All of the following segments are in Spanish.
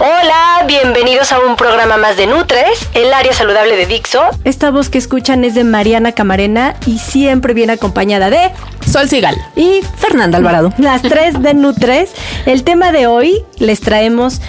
Hola, bienvenidos a un programa más de Nutres, el área saludable de Dixo. Esta voz que escuchan es de Mariana Camarena y siempre viene acompañada de Sol Sigal y Fernanda Alvarado. Las tres de Nutres. El tema de hoy les traemos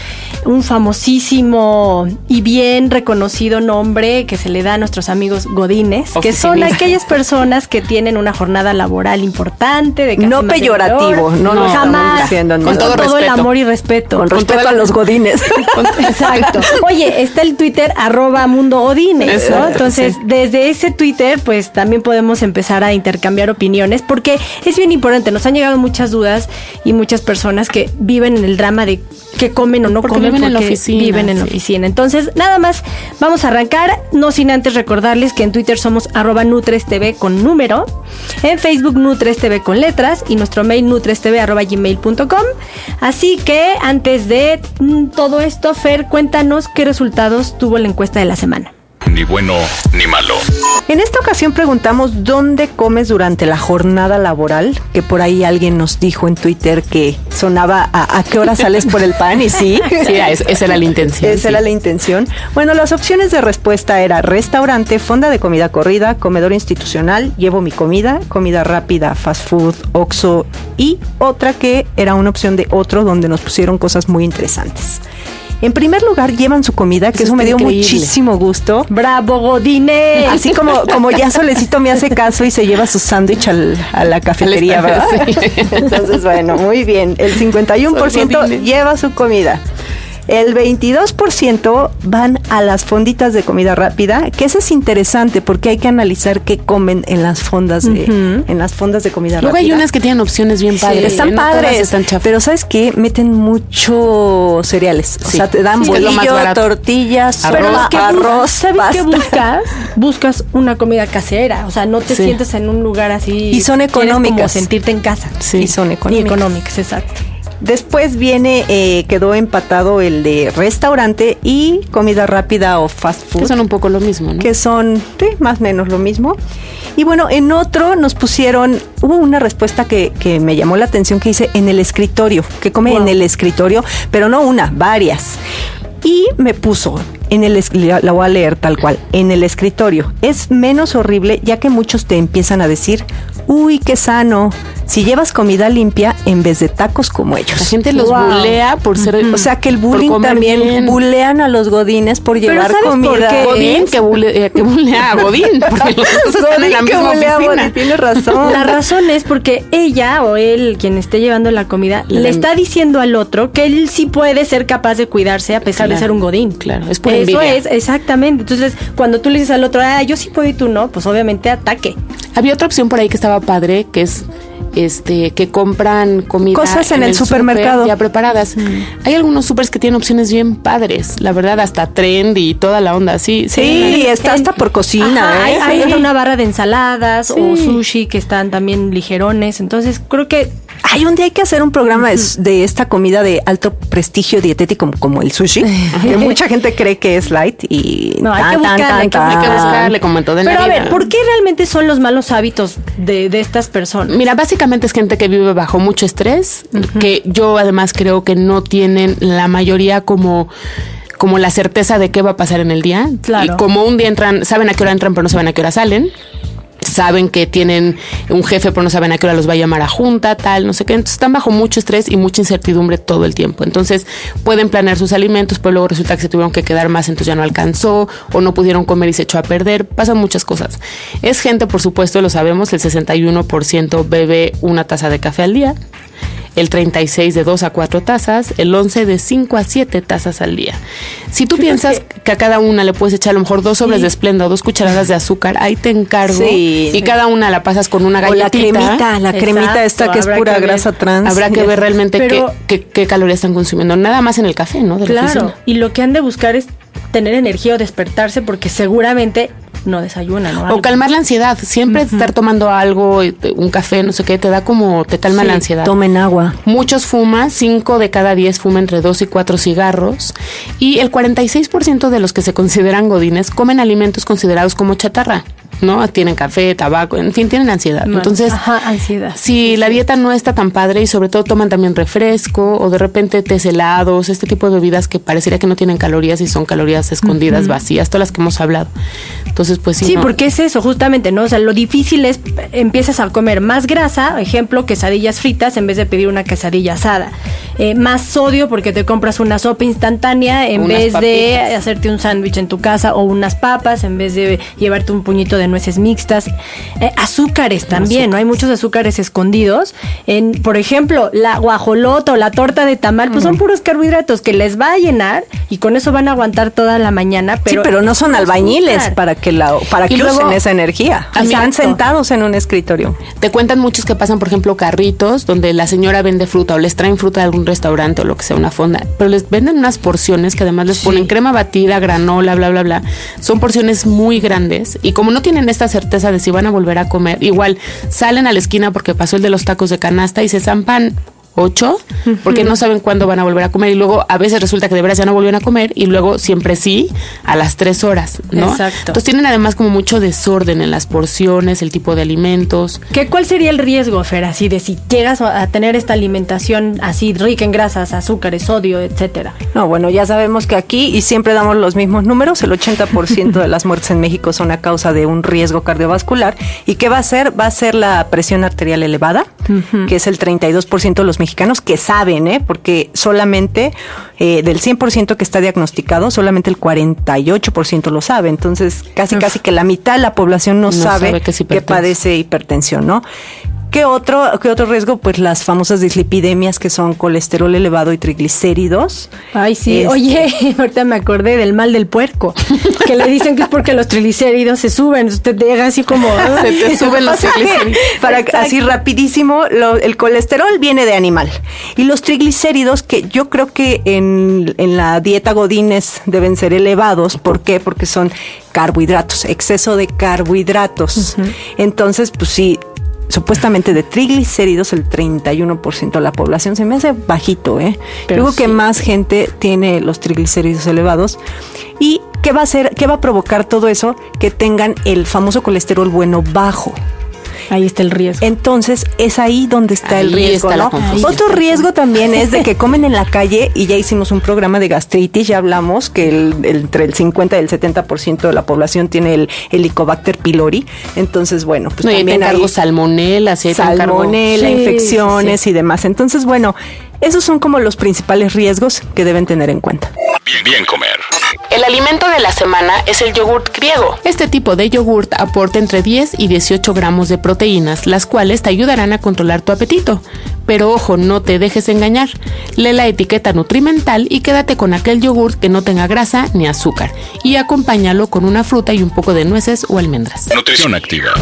un famosísimo y bien reconocido nombre que se le da a nuestros amigos godines, que son aquellas personas que tienen una jornada laboral importante, de no peyorativo, no, no, jamás, diciendo, con, todo, el amor y respeto, con, respeto a los godines. Exacto. Oye, está el Twitter arroba mundo godines, ¿no? Entonces, desde ese Twitter, pues también podemos empezar a intercambiar opiniones, porque es bien importante. Nos han llegado muchas dudas y muchas personas que viven en el drama de qué comen o no comen viven en la oficina. Viven en la oficina. Entonces, nada más, vamos a arrancar, no sin antes recordarles que en Twitter somos arroba NutresTV con número, en Facebook NutresTV con letras y nuestro mail nutrestv arroba gmail.com. Así que antes de mm, todo esto, Fer, cuéntanos qué resultados tuvo la encuesta de la semana ni bueno ni malo. En esta ocasión preguntamos dónde comes durante la jornada laboral, que por ahí alguien nos dijo en Twitter que sonaba a, qué hora sales por el pan y sí. Sí, esa era la intención. Esa era la intención. Bueno, las opciones de respuesta era restaurante, fonda de comida corrida, comedor institucional, llevo mi comida, comida rápida, fast food, oxo y otra que era una opción de otro donde nos pusieron cosas muy interesantes. En primer lugar, llevan su comida, que eso, me dio muchísimo gusto. ¡Bravo, Godine! Así como, como ya Solecito me hace caso y se lleva su sándwich a la cafetería, ¿verdad? Entonces, bueno, muy bien. El 51% lleva su comida. El 22% van a las fonditas de comida rápida, que eso es interesante porque hay que analizar qué comen en las fondas de, en las fondas de comida Luego rápida. hay unas que tienen opciones bien padres. están padres, están pero ¿sabes qué? Meten mucho cereales. O sea, te dan bolillo, tortillas, arroz, ¿Sabes qué buscas? Buscas una comida casera, o sea, no te sientes en un lugar así. Y son económicas. Como sentirte en casa. Sí. Y son económicas. Y económicas, exacto. Después viene, eh, quedó empatado el de restaurante y comida rápida o fast food. Que son un poco lo mismo, ¿no? Que son, sí, más o menos lo mismo. Y bueno, en otro nos pusieron, hubo una respuesta que, que me llamó la atención que dice en el escritorio, que come en el escritorio, pero no una, varias. Y me puso, en el la voy a leer tal cual, en el escritorio. Es menos horrible ya que muchos te empiezan a decir, uy, qué sano, si llevas comida limpia en vez de tacos como ellos. La gente los bulea por ser. O sea que el bullying también bulean a los godines por llevar comida. Por qué? Godín que, bulea, que bulea a Godín. Porque los dos están en la misma oficina. Tiene razón. La razón es porque ella o él, quien esté llevando la comida, le, está diciendo al otro que él sí puede ser capaz de cuidarse a pesar de ser un godín. Claro, es por Eso es, exactamente. Entonces, cuando tú le dices al otro, ah, yo sí puedo y tú no, pues obviamente ataque. Había otra opción por ahí que estaba padre, que es este que compran comida cosas en, el, supermercado ya preparadas. Hay algunos supers que tienen opciones bien padres, la verdad hasta trend y toda la onda, sí. Sí, está hasta por cocina, ¿eh? Hay, una barra de ensaladas o sushi que están también ligerones, entonces creo que hay un día hay que hacer un programa de, esta comida de alto prestigio dietético como, el sushi, que mucha gente cree que es light y no, hay, que buscarle, hay, que, buscarle como en todo Pero a ver, ¿por qué realmente son los malos hábitos de, de estas personas? Mira, básicamente es gente que vive bajo mucho estrés, que yo además creo que no tienen la mayoría como como la certeza de qué va a pasar en el día. Claro. Y como un día entran, saben a qué hora entran, pero no saben a qué hora salen saben que tienen un jefe, pero no saben a qué hora los va a llamar a junta, tal, no sé qué. Entonces están bajo mucho estrés y mucha incertidumbre todo el tiempo. Entonces pueden planear sus alimentos, pero luego resulta que se tuvieron que quedar más, entonces ya no alcanzó, o no pudieron comer y se echó a perder. Pasan muchas cosas. Es gente, por supuesto, lo sabemos, el 61% bebe una taza de café al día el 36 de 2 a 4 tazas, el 11 de 5 a 7 tazas al día. Si tú piensas que... a cada una le puedes echar a lo mejor dos sobres de esplenda o dos cucharadas de azúcar, ahí te encargo. y cada una la pasas con una galletita. O la cremita, la cremita esta que es pura grasa trans. Habrá que ver realmente qué, qué, calorías están consumiendo. Nada más en el café, ¿no? claro. Y lo que han de buscar es tener energía o despertarse porque seguramente no desayuna, ¿no? O calmar la ansiedad. Siempre estar tomando algo, un café, no sé qué, te da como, te calma la ansiedad. Tomen agua. Muchos fuman, cinco de cada diez fuman entre dos y cuatro cigarros. Y el 46% de los que se consideran godines comen alimentos considerados como chatarra. ¿No? Tienen café, tabaco, en fin, tienen ansiedad. Entonces, ansiedad. si la dieta no está tan padre y sobre todo toman también refresco o de repente tés helados, este tipo de bebidas que parecería que no tienen calorías y son calorías escondidas, vacías, todas las que hemos hablado. Entonces, pues sí. Sí, porque es eso, justamente, ¿no? O sea, lo difícil es empiezas a comer más grasa, ejemplo, quesadillas fritas en vez de pedir una quesadilla asada. Eh, más sodio porque te compras una sopa instantánea en vez de hacerte un sándwich en tu casa o unas papas en vez de llevarte un puñito de nueces mixtas. Eh, azúcares también, ¿no? Hay muchos azúcares escondidos. En, por ejemplo, la guajolota o la torta de tamal, pues son puros carbohidratos que les va a llenar y con eso van a aguantar toda la mañana. Pero sí, pero no son albañiles para que la para que usen esa energía. Están sentados en un escritorio. Te cuentan muchos que pasan, por ejemplo, carritos donde la señora vende fruta o les traen fruta de algún restaurante o lo que sea, una fonda, pero les venden unas porciones que además les ponen crema batida, granola, bla, bla, bla. Son porciones muy grandes y como no tienen esta certeza de si van a volver a comer, igual salen a la esquina porque pasó el de los tacos de canasta y se zampan 8, porque no saben cuándo van a volver a comer y luego a veces resulta que de veras ya no vuelven a comer y luego siempre sí a las 3 horas, ¿no? Exacto. Entonces tienen además como mucho desorden en las porciones, el tipo de alimentos. ¿Qué, ¿Cuál sería el riesgo, Fer, así de si llegas a tener esta alimentación así rica en grasas, azúcares, sodio, etcétera? No, bueno, ya sabemos que aquí y siempre damos los mismos números, el 80% de las muertes en México son a causa de un riesgo cardiovascular y ¿qué va a ser? Va a ser la presión arterial elevada, que es el 32% de los mexicanos que saben, ¿eh? porque solamente eh, del 100% que está diagnosticado, solamente el 48% lo sabe. Entonces, casi, casi que la mitad de la población no, sabe, que padece hipertensión, ¿no? ¿Qué otro, ¿Qué otro riesgo? Pues las famosas dislipidemias que son colesterol elevado y triglicéridos. Ay, sí. Este, Oye, ahorita me acordé del mal del puerco, que le dicen que es porque los triglicéridos se suben. Usted llega así como... se te suben los triglicéridos. Para, así rapidísimo, el colesterol viene de animal. Y los triglicéridos, que yo creo que en, en la dieta Godines deben ser elevados. ¿Por qué? Porque son carbohidratos, exceso de carbohidratos. Entonces, pues sí, supuestamente de triglicéridos el 31% de la población. Se me hace bajito, ¿eh? Luego que más gente tiene los triglicéridos elevados. ¿Y qué va a hacer? ¿Qué va a provocar todo eso? Que tengan el famoso colesterol bueno bajo. Ahí está el riesgo. Entonces, es ahí donde está el riesgo. Otro riesgo también es de que comen en la calle y ya hicimos un programa de gastritis, ya hablamos que entre el 50 y el 70% de la población tiene el Helicobacter pylori. Entonces, bueno, pues también hay salmonela, salmonela, infecciones y demás. Entonces, bueno, esos son como los principales riesgos que deben tener en cuenta. Bien, bien comer. El alimento de la semana es el yogurt griego. Este tipo de yogurt aporta entre 10 y 18 gramos de proteínas, las cuales te ayudarán a controlar tu apetito. Pero ojo, no te dejes engañar. Lee la etiqueta nutrimental y quédate con aquel yogurt que no tenga grasa ni azúcar. Y acompáñalo con una fruta y un poco de nueces o almendras. Nutrición activa.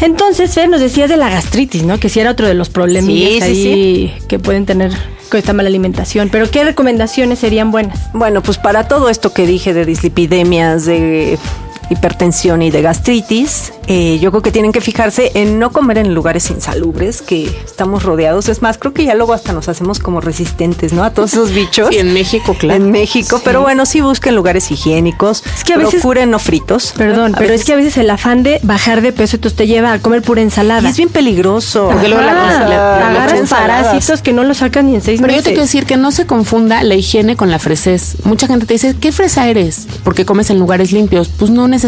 Entonces, Fer, nos decías de la gastritis, ¿no? Que si era otro de los problemas que pueden tener con esta mala alimentación. Pero ¿qué recomendaciones serían buenas? Bueno, pues para todo esto que dije de dislipidemias, de hipertensión y de gastritis, eh, yo creo que tienen que fijarse en no comer en lugares insalubres que estamos rodeados. Es más, creo que ya luego hasta nos hacemos como resistentes, ¿no? A todos esos bichos. Sí, en México, claro. En México, pero bueno, sí busquen lugares higiénicos. Es que a veces procuren no fritos. Perdón, pero es que a veces el afán de bajar de peso entonces te lleva a comer pura ensalada. Y es bien peligroso. Porque luego la, parásitos que no lo sacan ni en seis pero meses. Pero yo te quiero decir que no se confunda la higiene con la fresez. Mucha gente te dice, ¿qué fresa eres? Porque comes en lugares limpios. Pues no necesariamente.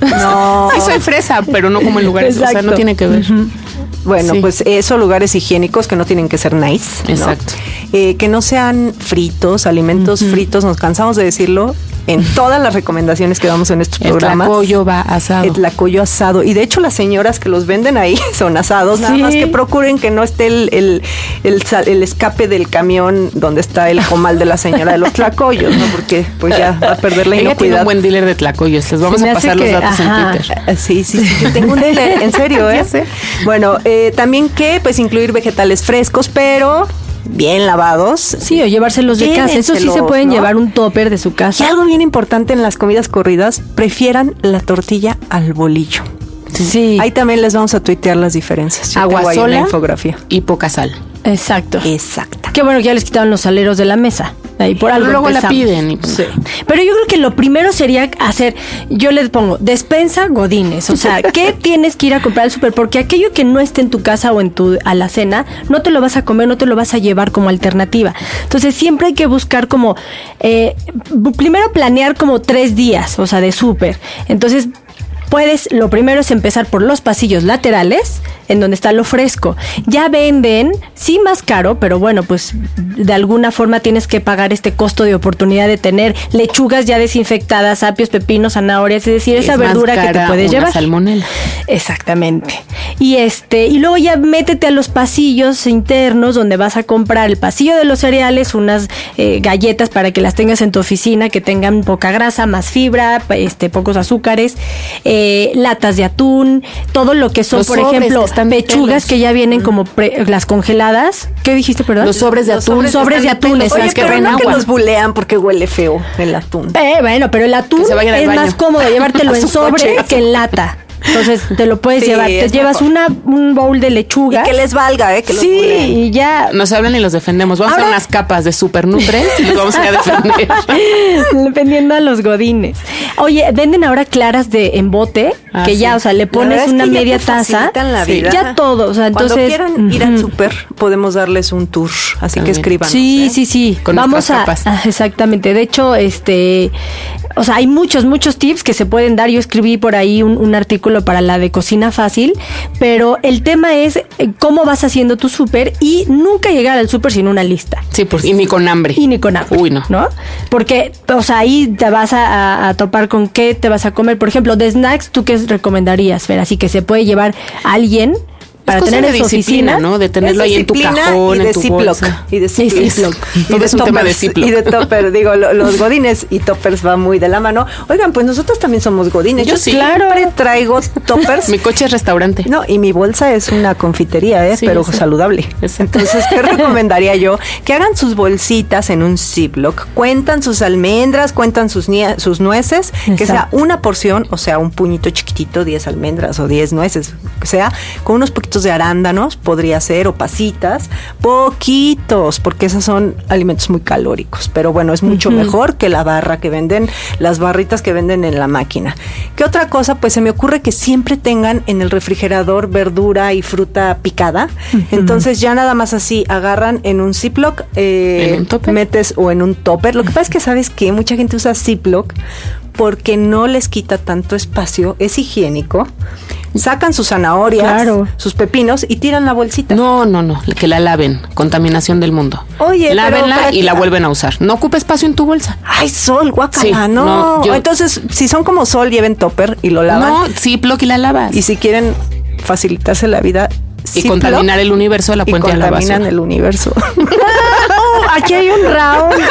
No. sí soy regresa, pero no como en lugares, o sea, no Exacto. tiene que ver. Bueno, Sí. pues eso, lugares higiénicos que no tienen que ser nice. ¿no? Eh, que no sean fritos, alimentos fritos, nos cansamos de decirlo en todas las recomendaciones que damos en estos El programas. tlacoyo va asado. El tlacoyo asado. Y de hecho las señoras que los venden ahí son asados, nada Sí. más que procuren que no esté el, el, el el escape del camión donde está el comal de la señora de los tlacoyos, ¿no? Porque pues ya va a perder la Ella tiene inocuidad. un buen dealer de tlacoyos. Les vamos a pasar los datos ajá. en Twitter. Ah, Sí, sí, sí, yo tengo un dealer, en serio, ¿eh? Bueno, eh, también que pues incluir vegetales frescos, pero bien lavados. Sí, o llevárselos de casa. Eso sí se pueden ¿no? llevar un topper de su Y casa. algo bien importante en las comidas corridas, prefieran la tortilla al bolillo. Sí. Ahí también les vamos a tuitear las diferencias. Yo tengo Agua ahí una sola infografía. y poca sal. Exacto. Exacta. Qué bueno que ya les quitaron los saleros de la mesa. Ahí por algo Luego la piden. y- pues, Pero yo creo que lo primero sería hacer, yo les pongo, despensa godines. O sea, ¿qué tienes que ir a comprar al súper? Porque aquello que no esté en tu casa o en tu alacena, no te lo vas a comer, no te lo vas a llevar como alternativa. Entonces siempre hay que buscar como, eh, primero planear como tres días, o sea, de súper. Entonces puedes, lo primero es empezar por los pasillos laterales, en donde está lo fresco. Ya venden, sí más caro, pero bueno, pues de alguna forma tienes que pagar este costo de oportunidad de tener lechugas ya desinfectadas, apios, pepinos, zanahorias, es decir, esa Es verdura que te puedes una llevar. salmonela. Exactamente. Y este, y luego ya métete a los pasillos internos donde vas a comprar el pasillo de los cereales, unas eh, galletas para que las tengas en tu oficina, que tengan poca grasa, más fibra, este, pocos azúcares, eh, latas de atún, todo lo que son, Los por ejemplo, que pechugas que ya vienen como pre- las congeladas. ¿Qué dijiste, perdón? Los sobres de Los atún. sobres de atún. Oye, Las que pero no que agua. los bulean porque huele feo el atún. Eh, bueno, pero el atún Que es baño. más cómodo llevártelo en sobre coche. que en lata. Entonces te lo puedes Sí, llevar. Te es llevas mejor. una, un bowl de lechuga. Y que les valga, ¿eh? Que los sí, y ya. Nos hablan y los defendemos. Vamos a hacer Ahora- unas capas de super nutre y los vamos a a defender. Dependiendo a los godines. Oye, venden ahora claras de embote, Ah, que ya, sí. o sea, le pones es una que ya media taza. la Sí. vida. Ya todo, o sea, Cuando entonces. quieran ir al súper, podemos darles un tour. Así que escriban. Sí, sí, sí. Con Vamos nuestras a. capas. ah, exactamente. De hecho, este. O sea, hay muchos, muchos tips que se pueden dar. Yo escribí por ahí un, un artículo para la de cocina fácil, pero el tema es eh, cómo vas haciendo tu súper y nunca llegar al súper sin una lista. Sí, pues, y ni con hambre. Y ni con hambre. Uy, no. Porque, o sea, ahí te vas a, a- a topar con qué te vas a comer. Por ejemplo, de snacks, ¿tú qué recomendarías, Fer? Así que se puede llevar alguien para es tener disciplina, oficina. ¿no? De tenerlo ahí en tu cajón, y de en tu Ziploc, bolsa. Y de Ziploc. Todo de es un tema de Ziploc. Y de topper, digo, lo- los godines y toppers va muy de la mano. Oigan, pues nosotros también somos godines. Yo sí. siempre traigo toppers. Mi coche es restaurante. No, y mi bolsa es una confitería, ¿eh? Sí, pero sí. saludable. Exacto. Entonces, ¿qué recomendaría yo? Que hagan sus bolsitas en un Ziploc, cuentan sus almendras, cuentan sus, sus nueces, que sea una porción, o sea, un puñito chiquitito, 10 almendras o 10 nueces, que sea, con unos poquitos de arándanos, podría ser, o pasitas, poquitos, porque esos son alimentos muy calóricos, pero bueno, es mucho mejor que la barra que venden, las barritas que venden en la máquina. ¿Qué otra cosa? Pues se me ocurre que siempre tengan en el refrigerador verdura y fruta picada, entonces ya nada más así agarran en un Ziploc, eh, ¿En un metes o en un topper. Lo que pasa es que sabes que mucha gente usa Ziploc porque no les quita tanto espacio, es higiénico. Sacan sus zanahorias, Claro. sus pepinos y tiran la bolsita. No, no, no, que la laven. Contaminación del mundo. Oye, Lávenla y la vuelven a usar. No ocupa espacio en tu bolsa. Ay, sol, guacala, Sí, no. no, yo- Entonces, si son como sol, lleven topper y lo lavan. No, sí, y la lavas. Y si quieren facilitarse la vida, Y contaminar el universo, la y puente a la contaminan basura. el universo. Aquí hay un round.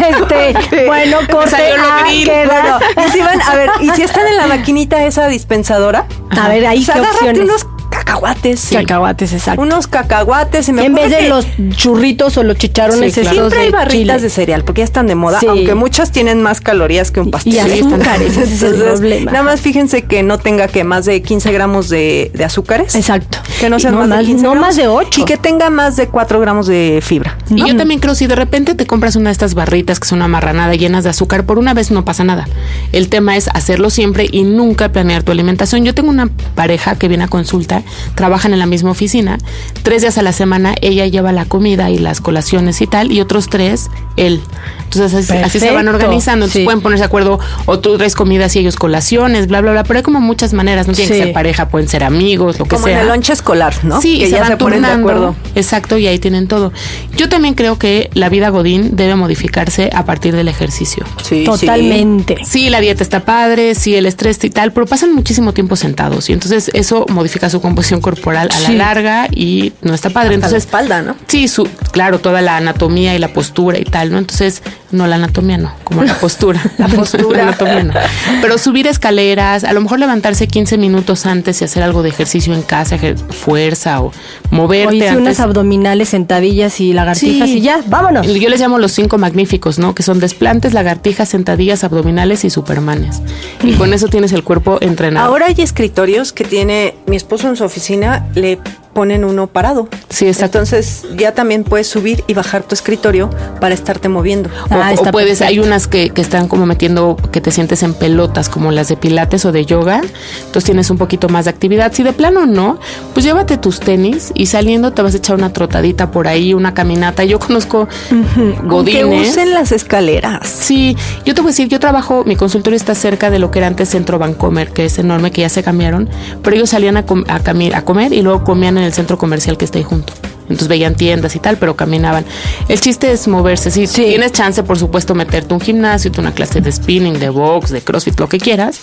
Este, bueno, corte A, queda- Bueno, y si van, a ver, y si están en la maquinita esa dispensadora, A ver, ahí qué agárrate opciones. unos cacahuates. sí. Cacahuates, exacto. Unos cacahuates. se me en vez de que los churritos o los chicharrones Sí, claro. estos Siempre hay barritas de cereal porque ya están de moda, Sí. aunque muchas tienen más calorías que un pastel. Y azúcares, ese es el Entonces, problema. Nada más fíjense que no tenga que más de 15 gramos de, de azúcares. Exacto. Que no sean no más, más, de 15 no gramos, más de 8. Y que tenga más de 4 gramos de fibra. Y yo también creo, si de repente te compras una de estas barritas que son una marranada llenas de azúcar, por una vez no pasa nada. El tema es hacerlo siempre y nunca planear tu alimentación. Yo tengo una pareja que viene a consulta trabajan en la misma oficina. Tres días a la semana ella lleva la comida y las colaciones y tal, y otros tres él. Entonces así, así se van organizando. Entonces sí. pueden ponerse de acuerdo o tú traes comidas y ellos colaciones, bla, bla, bla. Pero hay como muchas maneras. No tienen Sí. que ser pareja, pueden ser amigos, lo que Como sea. en el escolar, ¿no? Sí, que se ya van se ponen de acuerdo. Exacto, y ahí tienen todo. Yo también creo que la vida Godín debe modificarse a partir del ejercicio. Sí, Totalmente. Sí, la dieta está padre, sí, el estrés y tal, pero pasan muchísimo tiempo sentados y entonces eso modifica su composición corporal a la Sí. larga y no está padre. Hasta la entonces, espalda, ¿no? Sí, su, claro, toda la anatomía y la postura y tal, ¿no? Entonces, no la anatomía no, como la postura. la postura. la anatomía no. Pero subir escaleras, a lo mejor levantarse 15 minutos antes y hacer algo de ejercicio en casa, fuerza o moverte O hice antes. unas abdominales, sentadillas y lagartijas Sí. y ya, vámonos. Yo les llamo los cinco magníficos, ¿no? Que son desplantes, lagartijas, sentadillas, abdominales y supermanes. Y con eso tienes el cuerpo entrenado. Ahora hay escritorios que tiene mi esposo en su oficina, le ponen uno parado. Sí, exacto. Entonces ya también puedes subir y bajar tu escritorio para estarte moviendo. O, Ah, o está puedes, perfecto. hay unas que, que están como metiendo que te sientes en pelotas, como las de pilates o de yoga. Entonces tienes un poquito más de actividad. Si de plano no, pues llévate tus tenis y saliendo te vas a echar una trotadita por ahí, una caminata. Yo conozco Que godines. usen las escaleras. Sí, yo te voy a decir, yo trabajo, mi consultorio está cerca de lo que era antes Centro Bancomer, que es enorme, que ya se cambiaron, pero ellos salían a, com- a a comer y luego comían en el centro comercial que está ahí junto. Entonces veían tiendas y tal, pero caminaban. El chiste es moverse. Si tienes chance, por supuesto, meterte un gimnasio, una clase de spinning, de box, de crossfit, lo que quieras.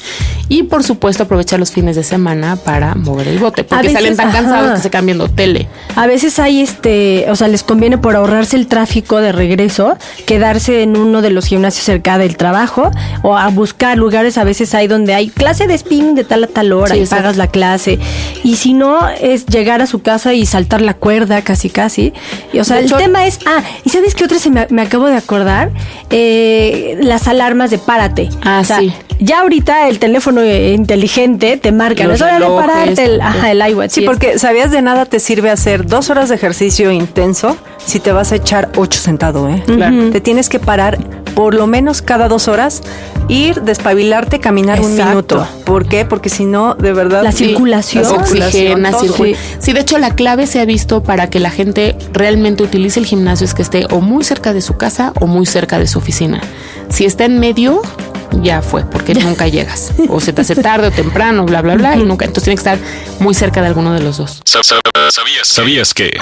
Y por supuesto, aprovechar los fines de semana para mover el bote, porque veces, salen tan ajá. cansados que se cambian viendo tele. A veces hay este, o sea, les conviene por ahorrarse el tráfico de regreso, quedarse en uno de los gimnasios cerca del trabajo o a buscar lugares, a veces hay donde hay clase de spinning de tal a tal hora Sí, y pagas la clase. Y si no, es llegar a su casa y saltar la cuerda casi casi. Y, o sea, De el hecho- tema es, ah, ¿y sabes qué otra se me, me acabo de acordar? Eh, las alarmas de párate. Ah, O sea, sí. Ya ahorita el teléfono eh, inteligente te marca, no es hora de pararte, el, ajá, el iWatch. Sí, porque sabías de nada te sirve hacer dos horas de ejercicio intenso si te vas a echar ocho sentado, ¿eh? Claro. Te tienes que parar por lo menos cada dos horas, ir, despabilarte, caminar un minuto. ¿Por qué? Porque si no, de verdad... La sí, circulación. la oxigena, circula. Sí, de hecho la clave se ha visto para que la gente realmente utilice el gimnasio es que esté o muy cerca de su casa o muy cerca de su oficina. Si está en medio, ya fue, porque nunca llegas. O se te hace tarde o temprano, bla, bla, bla, y nunca. Entonces tiene que estar muy cerca de alguno de los dos. Sa- sa- ¿Sabías, ¿Sabías que?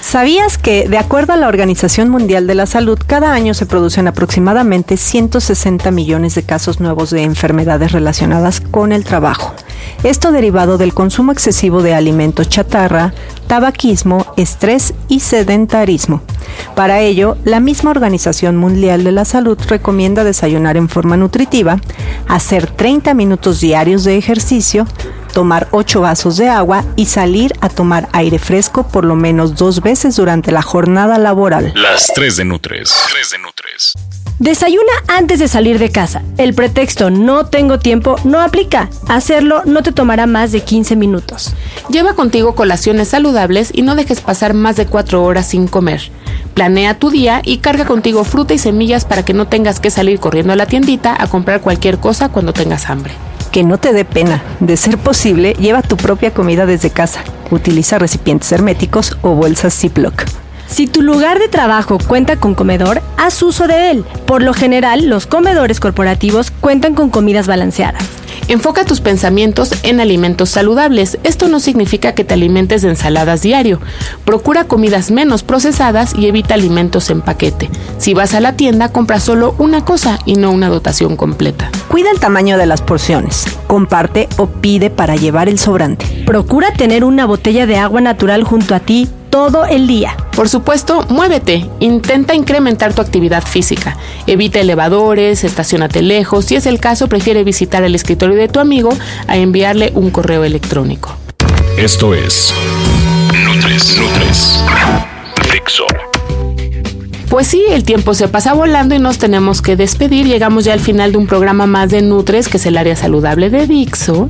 ¿Sabías que, de acuerdo a la Organización Mundial de la Salud, cada año se producen aproximadamente 160 millones de casos nuevos de enfermedades relacionadas con el trabajo? Esto derivado del consumo excesivo de alimentos chatarra, tabaquismo, estrés y sedentarismo. Para ello, la misma Organización Mundial de la Salud recomienda desayunar en forma nutritiva, hacer 30 minutos diarios de ejercicio, tomar 8 vasos de agua y salir a tomar aire fresco por lo menos dos veces durante la jornada laboral. Las 3 de Nutres. 3 de Nutres. Desayuna antes de salir de casa. El pretexto no tengo tiempo no aplica. Hacerlo no te tomará más de 15 minutos. Lleva contigo colaciones saludables y no dejes pasar más de cuatro horas sin comer. Planea tu día y carga contigo fruta y semillas para que no tengas que salir corriendo a la tiendita a comprar cualquier cosa cuando tengas hambre. Que no te dé pena. De ser posible, lleva tu propia comida desde casa. Utiliza recipientes herméticos o bolsas Ziploc. Si tu lugar de trabajo cuenta con comedor, haz uso de él. Por lo general, los comedores corporativos cuentan con comidas balanceadas. Enfoca tus pensamientos en alimentos saludables. Esto no significa que te alimentes de ensaladas diario. Procura comidas menos procesadas y evita alimentos en paquete. Si vas a la tienda, compra solo una cosa y no una dotación completa. Cuida el tamaño de las porciones. Comparte o pide para llevar el sobrante. Procura tener una botella de agua natural junto a ti todo el día. Por supuesto, muévete. Intenta incrementar tu actividad física. Evita elevadores, estacionate lejos. Si es el caso, prefiere visitar el escritorio de tu amigo a enviarle un correo electrónico. Esto es Nutres. Nutres. Dixo. Pues sí, el tiempo se pasa volando y nos tenemos que despedir. Llegamos ya al final de un programa más de Nutres, que es el área saludable de Dixo.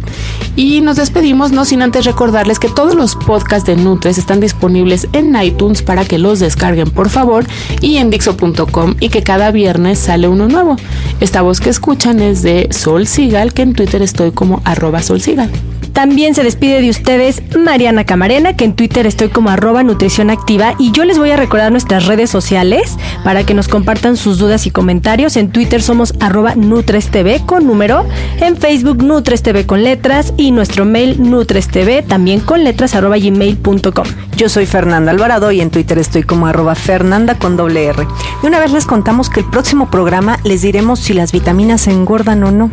Y nos despedimos no sin antes recordarles que todos los podcasts de Nutres están disponibles en iTunes para que los descarguen por favor y en Dixo.com y que cada viernes sale uno nuevo. Esta voz que escuchan es de Sol Sigal, que en Twitter estoy como arroba Sol Sigal. También se despide de ustedes Mariana Camarena, que en Twitter estoy como arroba nutrición activa y yo les voy a recordar nuestras redes sociales para que nos compartan sus dudas y comentarios. En Twitter somos arroba NutresTV con número, en Facebook NutresTV con letras y nuestro mail NutresTV también con letras arroba gmail.com. Yo soy Fernanda Alvarado y en Twitter estoy como arroba Fernanda con doble R. Y una vez les contamos que el próximo programa les diremos si las vitaminas se engordan o no.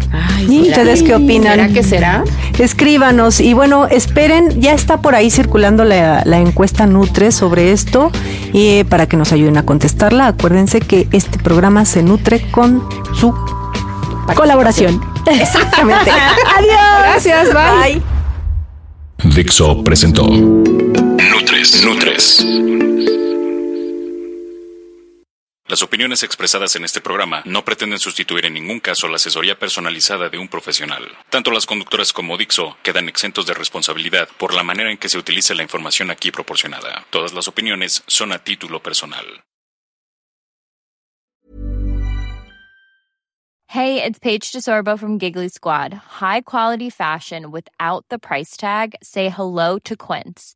¿Y ustedes qué opinan? ¿Será que será? Escríbanos y bueno, esperen, ya está por ahí circulando la, la encuesta Nutre sobre esto y eh, para que nos ayuden a contestarla, acuérdense que este programa se nutre con su Colaboración. Exactamente. Adiós. Gracias, bye. Dixo presentó Nutres. Nutres. Las opiniones expresadas en este programa no pretenden sustituir en ningún caso la asesoría personalizada de un profesional. Tanto las conductoras como Dixo quedan exentos de responsabilidad por la manera en que se utilice la información aquí proporcionada. Todas las opiniones son a título personal. Hey, it's Paige DeSorbo from Giggly Squad. High quality fashion without the price tag. Say hello to Quince.